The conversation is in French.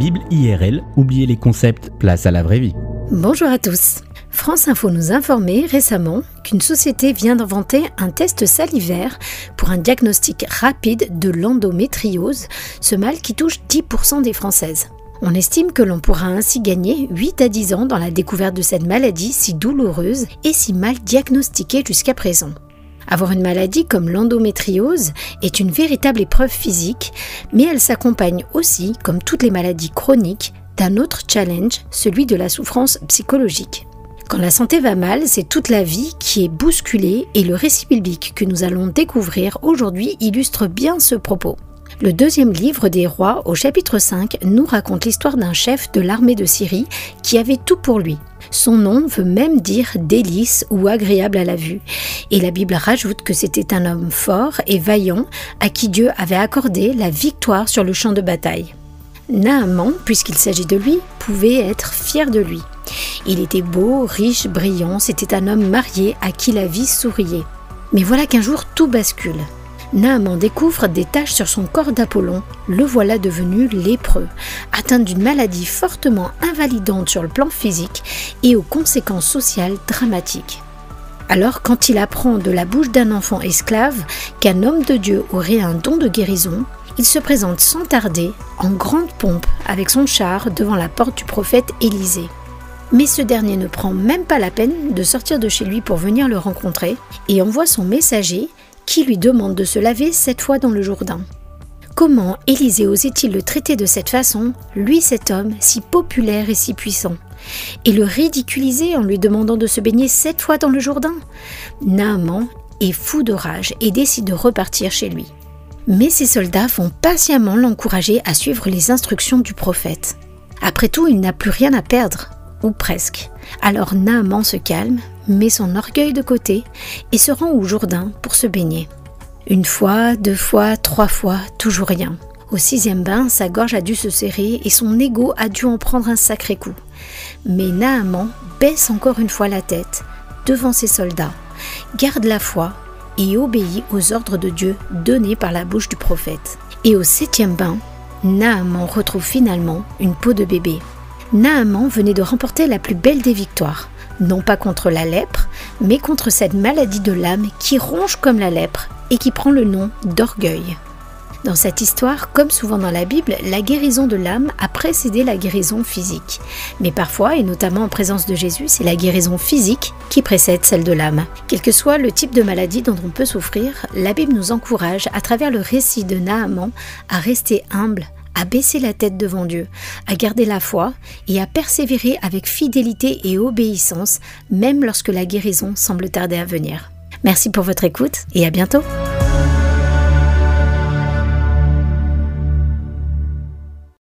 Bible IRL, oubliez les concepts, place à la vraie vie. Bonjour à tous. France Info nous informait récemment qu'une société vient d'inventer un test salivaire pour un diagnostic rapide de l'endométriose, ce mal qui touche 10% des Françaises. On estime que l'on pourra ainsi gagner 8 à 10 ans dans la découverte de cette maladie si douloureuse et si mal diagnostiquée jusqu'à présent. Avoir une maladie comme l'endométriose est une véritable épreuve physique, mais elle s'accompagne aussi, comme toutes les maladies chroniques, d'un autre challenge, celui de la souffrance psychologique. Quand la santé va mal, c'est toute la vie qui est bousculée et le récit biblique que nous allons découvrir aujourd'hui illustre bien ce propos. Le deuxième livre des rois, au chapitre 5, nous raconte l'histoire d'un chef de l'armée de Syrie qui avait tout pour lui. Son nom veut même dire délice ou agréable à la vue. Et la Bible rajoute que c'était un homme fort et vaillant à qui Dieu avait accordé la victoire sur le champ de bataille. Naaman, puisqu'il s'agit de lui, pouvait être fier de lui. Il était beau, riche, brillant, c'était un homme marié à qui la vie souriait. Mais voilà qu'un jour tout bascule. Naaman découvre des taches sur son corps d'Apollon. Le voilà devenu lépreux, atteint d'une maladie fortement invalidante sur le plan physique et aux conséquences sociales dramatiques. Alors quand il apprend de la bouche d'un enfant esclave qu'un homme de Dieu aurait un don de guérison, il se présente sans tarder, en grande pompe, avec son char devant la porte du prophète Élisée. Mais ce dernier ne prend même pas la peine de sortir de chez lui pour venir le rencontrer et envoie son messager qui lui demande de se laver sept fois dans le Jourdain. Comment Élisée osait-il le traiter de cette façon, lui cet homme, si populaire et si puissant? Et le ridiculiser en lui demandant de se baigner sept fois dans le Jourdain? Naaman est fou de rage et décide de repartir chez lui. Mais ses soldats vont patiemment l'encourager à suivre les instructions du prophète. Après tout, il n'a plus rien à perdre, ou presque. Alors Naaman se calme, met son orgueil de côté et se rend au Jourdain pour se baigner. Une fois, deux fois, trois fois, toujours rien. Au sixième bain, sa gorge a dû se serrer et son ego a dû en prendre un sacré coup. Mais Naaman baisse encore une fois la tête devant ses soldats, garde la foi et obéit aux ordres de Dieu donnés par la bouche du prophète. Et au septième bain, Naaman retrouve finalement une peau de bébé. Naaman venait de remporter la plus belle des victoires, non pas contre la lèpre, mais contre cette maladie de l'âme qui ronge comme la lèpre et qui prend le nom d'orgueil. Dans cette histoire, comme souvent dans la Bible, la guérison de l'âme a précédé la guérison physique. Mais parfois, et notamment en présence de Jésus, c'est la guérison physique qui précède celle de l'âme. Quel que soit le type de maladie dont on peut souffrir, la Bible nous encourage, à travers le récit de Naaman, à rester humble, à baisser la tête devant Dieu, à garder la foi et à persévérer avec fidélité et obéissance, même lorsque la guérison semble tarder à venir. Merci pour votre écoute et à bientôt.